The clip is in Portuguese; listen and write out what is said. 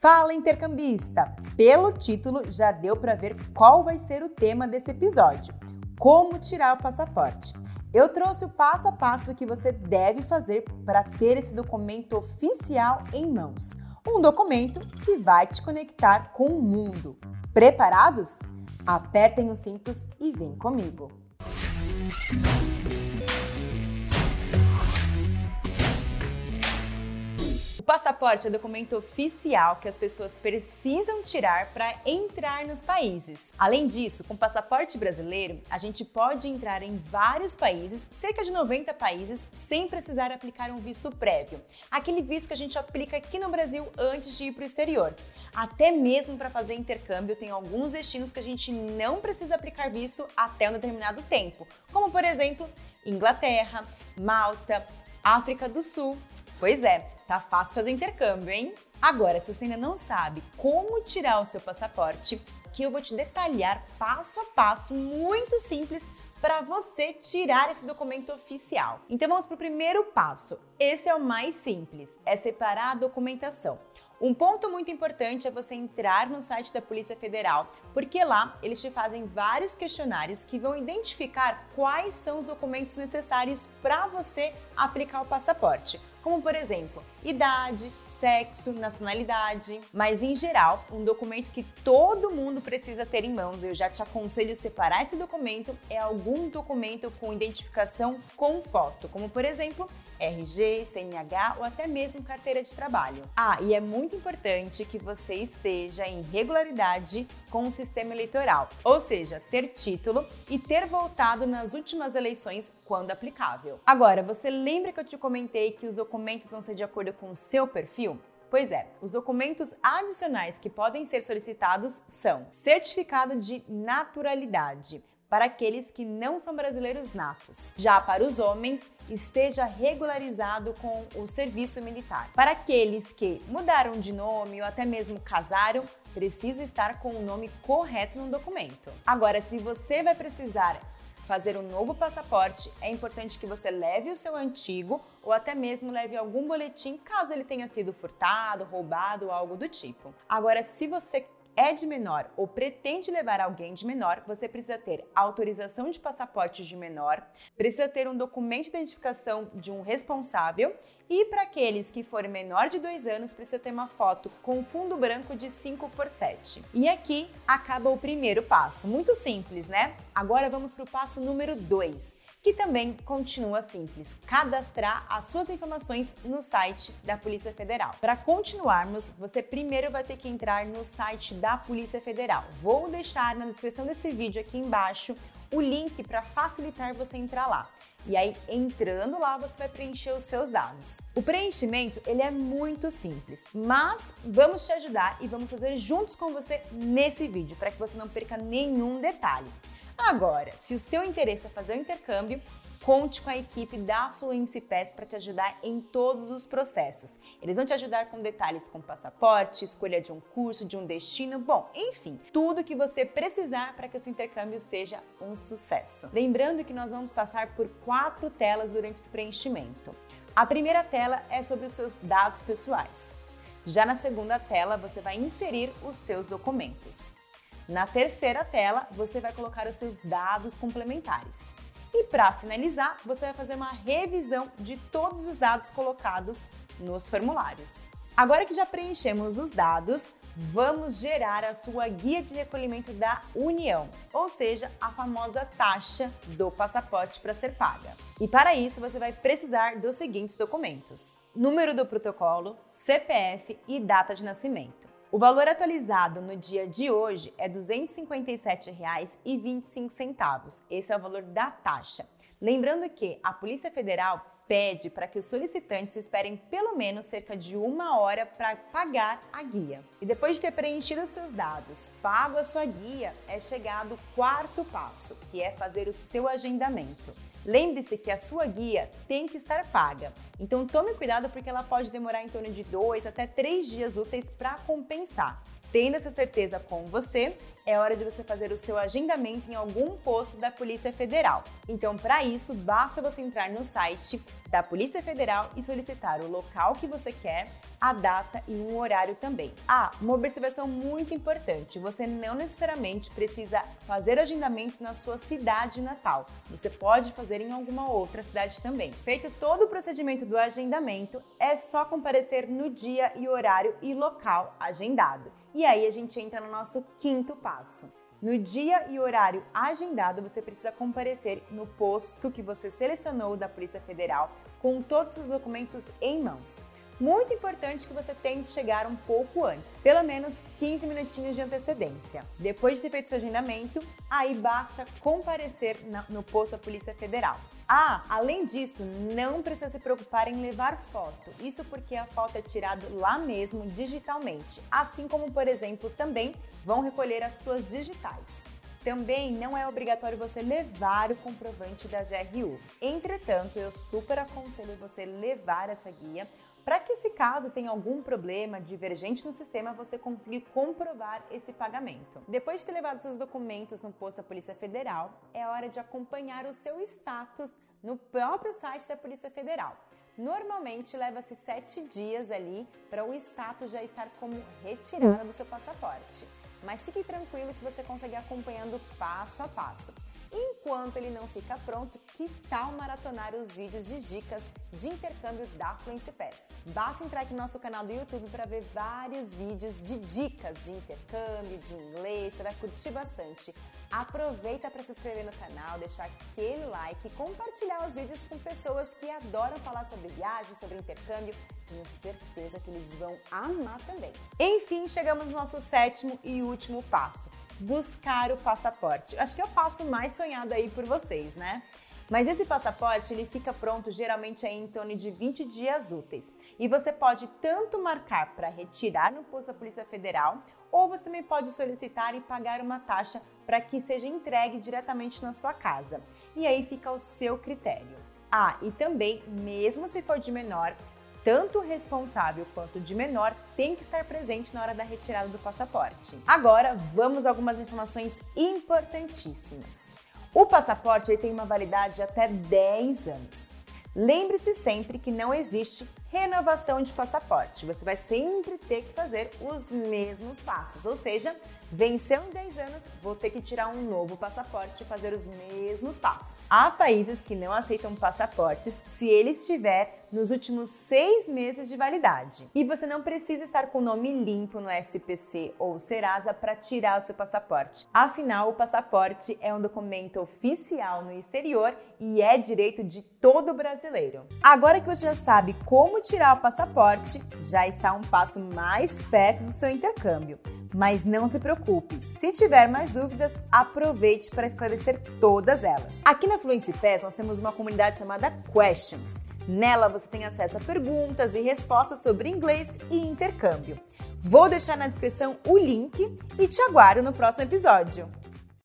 Fala intercambista! Pelo título já deu para ver qual vai ser o tema desse episódio: como tirar o passaporte. Eu trouxe o passo a passo do que você deve fazer para ter esse documento oficial em mãos. Um documento que vai te conectar com o mundo. Preparados? Apertem os cintos e vem comigo. Passaporte é documento oficial que as pessoas precisam tirar para entrar nos países. Além disso, com o passaporte brasileiro, a gente pode entrar em vários países, cerca de 90 países, sem precisar aplicar um visto prévio. Aquele visto que a gente aplica aqui no Brasil antes de ir para o exterior. Até mesmo para fazer intercâmbio, tem alguns destinos que a gente não precisa aplicar visto até um determinado tempo, como por exemplo, Inglaterra, Malta, África do Sul. Pois é, Tá fácil fazer intercâmbio, hein? Agora, se você ainda não sabe como tirar o seu passaporte, que eu vou te detalhar passo a passo, muito simples, para você tirar esse documento oficial. Então vamos para o primeiro passo. Esse é o mais simples, é separar a documentação. Um ponto muito importante é você entrar no site da Polícia Federal, porque lá eles te fazem vários questionários que vão identificar quais são os documentos necessários para você aplicar o passaporte, como por exemplo, idade, sexo, nacionalidade, mas em geral, um documento que todo mundo precisa ter em mãos, eu já te aconselho a separar esse documento, é algum documento com identificação com foto, como por exemplo, RG, CNH ou até mesmo carteira de trabalho. Ah, e é muito importante que você esteja em regularidade com o sistema eleitoral, ou seja, ter título e ter voltado nas últimas eleições quando aplicável. Agora, você lembra que eu te comentei que os documentos vão ser de acordo com o seu perfil? Pois é, os documentos adicionais que podem ser solicitados são certificado de naturalidade para aqueles que não são brasileiros natos. Já para os homens, esteja regularizado com o serviço militar. Para aqueles que mudaram de nome ou até mesmo casaram, precisa estar com o nome correto no documento. Agora, se você vai precisar fazer um novo passaporte, é importante que você leve o seu antigo ou até mesmo leve algum boletim caso ele tenha sido furtado, roubado ou algo do tipo. Agora, se você é de menor ou pretende levar alguém de menor, você precisa ter autorização de passaporte de menor, precisa ter um documento de identificação de um responsável e para aqueles que forem menor de 2 anos, precisa ter uma foto com fundo branco de 5 por 7. E aqui acaba o primeiro passo. Muito simples, né? Agora vamos para o passo número 2 que também continua simples: cadastrar as suas informações no site da Polícia Federal. Para continuarmos, você primeiro vai ter que entrar no site da Polícia Federal. Vou deixar na descrição desse vídeo aqui embaixo o link para facilitar você entrar lá. E aí, entrando lá, você vai preencher os seus dados. O preenchimento, ele é muito simples, mas vamos te ajudar e vamos fazer juntos com você nesse vídeo, para que você não perca nenhum detalhe. Agora, se o seu interesse é fazer o intercâmbio, conte com a equipe da Fluency Pass para te ajudar em todos os processos. Eles vão te ajudar com detalhes como passaporte, escolha de um curso, de um destino, bom, enfim, tudo que você precisar para que o seu intercâmbio seja um sucesso. Lembrando que nós vamos passar por quatro telas durante esse preenchimento. A primeira tela é sobre os seus dados pessoais. Já na segunda tela, você vai inserir os seus documentos. Na terceira tela, você vai colocar os seus dados complementares. E para finalizar, você vai fazer uma revisão de todos os dados colocados nos formulários. Agora que já preenchemos os dados, vamos gerar a sua guia de recolhimento da União, ou seja, a famosa taxa do passaporte para ser paga. E para isso você vai precisar dos seguintes documentos: número do protocolo, CPF e data de nascimento. O valor atualizado no dia de hoje é R$ 257,25. Esse é o valor da taxa. Lembrando que a Polícia Federal pede para que os solicitantes esperem pelo menos cerca de uma hora para pagar a guia. E depois de ter preenchido seus dados, pago a sua guia, é chegado o quarto passo, que é fazer o seu agendamento. Lembre-se que a sua guia tem que estar paga, então tome cuidado porque ela pode demorar em torno de dois até três dias úteis para compensar. Tendo essa certeza com você, é hora de você fazer o seu agendamento em algum posto da Polícia Federal. Então, para isso, basta você entrar no site da Polícia Federal e solicitar o local que você quer, a data e um horário também. Ah, uma observação muito importante: você não necessariamente precisa fazer agendamento na sua cidade natal. Você pode fazer em alguma outra cidade também. Feito todo o procedimento do agendamento, é só comparecer no dia e horário e local agendado. E aí a gente entra no nosso quinto passo. No dia e horário agendado, você precisa comparecer no posto que você selecionou da Polícia Federal com todos os documentos em mãos. Muito importante que você tente chegar um pouco antes, pelo menos 15 minutinhos de antecedência. Depois de ter feito seu agendamento, aí basta comparecer no posto da Polícia Federal. Ah, além disso, não precisa se preocupar em levar foto. Isso porque a foto é tirada lá mesmo digitalmente, assim como, por exemplo, também vão recolher as suas digitais. Também não é obrigatório você levar o comprovante da GRU. Entretanto, eu super aconselho você levar essa guia para que, se caso tenha algum problema divergente no sistema, você consiga comprovar esse pagamento. Depois de ter levado seus documentos no posto da Polícia Federal, é hora de acompanhar o seu status no próprio site da Polícia Federal. Normalmente leva-se sete dias ali para o status já estar como retirada do seu passaporte. Mas fique tranquilo que você consegue acompanhando passo a passo. Enquanto ele não fica pronto, que tal maratonar os vídeos de dicas de intercâmbio da Fluency Pass? Basta entrar aqui no nosso canal do YouTube para ver vários vídeos de dicas de intercâmbio, de inglês, você vai curtir bastante. Aproveita para se inscrever no canal, deixar aquele like e compartilhar os vídeos com pessoas que adoram falar sobre viagem, sobre intercâmbio. Tenho certeza que eles vão amar também. Enfim, chegamos no nosso sétimo e último passo buscar o passaporte. Acho que é o passo mais sonhado aí por vocês, né? Mas esse passaporte ele fica pronto geralmente em torno de 20 dias úteis. E você pode tanto marcar para retirar no posto da Polícia Federal, ou você também pode solicitar e pagar uma taxa para que seja entregue diretamente na sua casa. E aí fica ao seu critério. Ah, e também, mesmo se for de menor, tanto o responsável quanto o de menor tem que estar presente na hora da retirada do passaporte. Agora, vamos a algumas informações importantíssimas. O passaporte tem uma validade de até 10 anos. Lembre-se sempre que não existe renovação de passaporte. Você vai sempre ter que fazer os mesmos passos, ou seja, venceu em 10 anos, vou ter que tirar um novo passaporte e fazer os mesmos passos. Há países que não aceitam passaportes se ele estiver nos últimos seis meses de validade. E você não precisa estar com o nome limpo no SPC ou Serasa para tirar o seu passaporte. Afinal, o passaporte é um documento oficial no exterior e é direito de todo brasileiro. Agora que você já sabe como como tirar o passaporte, já está um passo mais perto do seu intercâmbio. Mas não se preocupe, se tiver mais dúvidas, aproveite para esclarecer todas elas. Aqui na Fluency Pass nós temos uma comunidade chamada Questions. Nela você tem acesso a perguntas e respostas sobre inglês e intercâmbio. Vou deixar na descrição o link e te aguardo no próximo episódio.